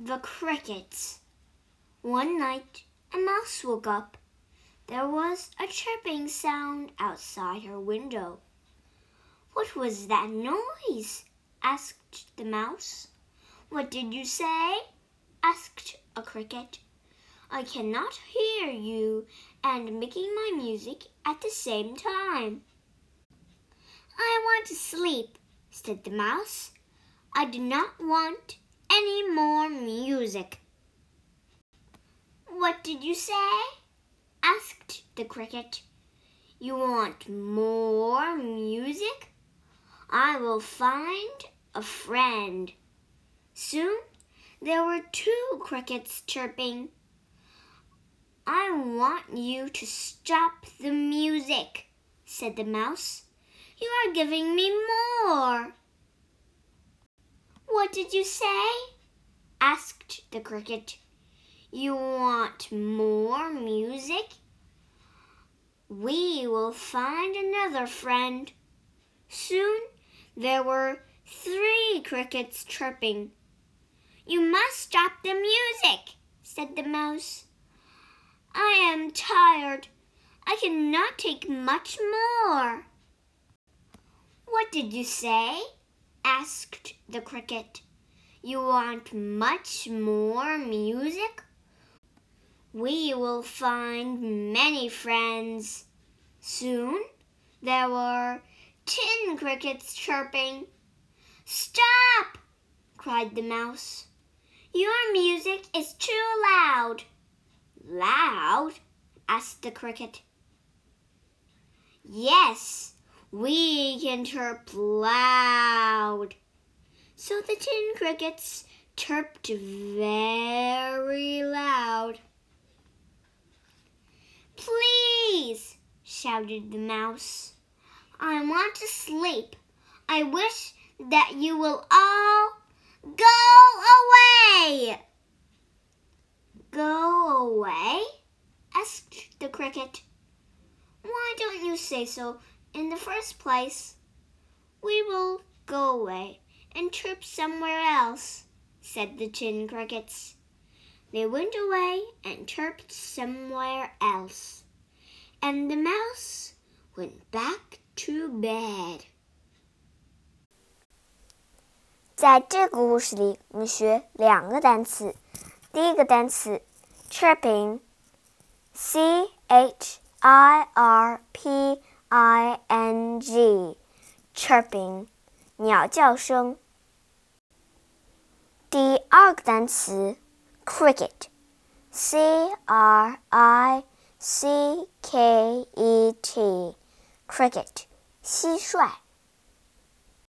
The crickets. One night, a mouse woke up. There was a chirping sound outside her window. What was that noise? asked the mouse. What did you say? asked a cricket. I cannot hear you and making my music at the same time. I want to sleep, said the mouse. I do not want any more music. What did you say? asked the cricket. You want more music? I will find a friend. Soon there were two crickets chirping. I want you to stop the music, said the mouse. You are giving me more. What did you say? asked the cricket. You want more music? We will find another friend. Soon there were three crickets chirping. You must stop the music, said the mouse. I am tired. I cannot take much more. What did you say? Asked the cricket. You want much more music? We will find many friends. Soon there were ten crickets chirping. Stop! cried the mouse. Your music is too loud. Loud? asked the cricket. Yes, we can chirp loud. So the tin crickets chirped very loud. Please, shouted the mouse. I want to sleep. I wish that you will all go away. Go away? asked the cricket. Why don't you say so in the first place? We will go away and chirp somewhere else, said the tin crickets. They went away and chirped somewhere else, and the mouse went back to bed. 在这个故事里，我们学两个单词。第一个单词 chirping，c h i r p i n birding，鸟叫声。第二个单词 cricket，c r i c k e t，cricket，蟋蟀。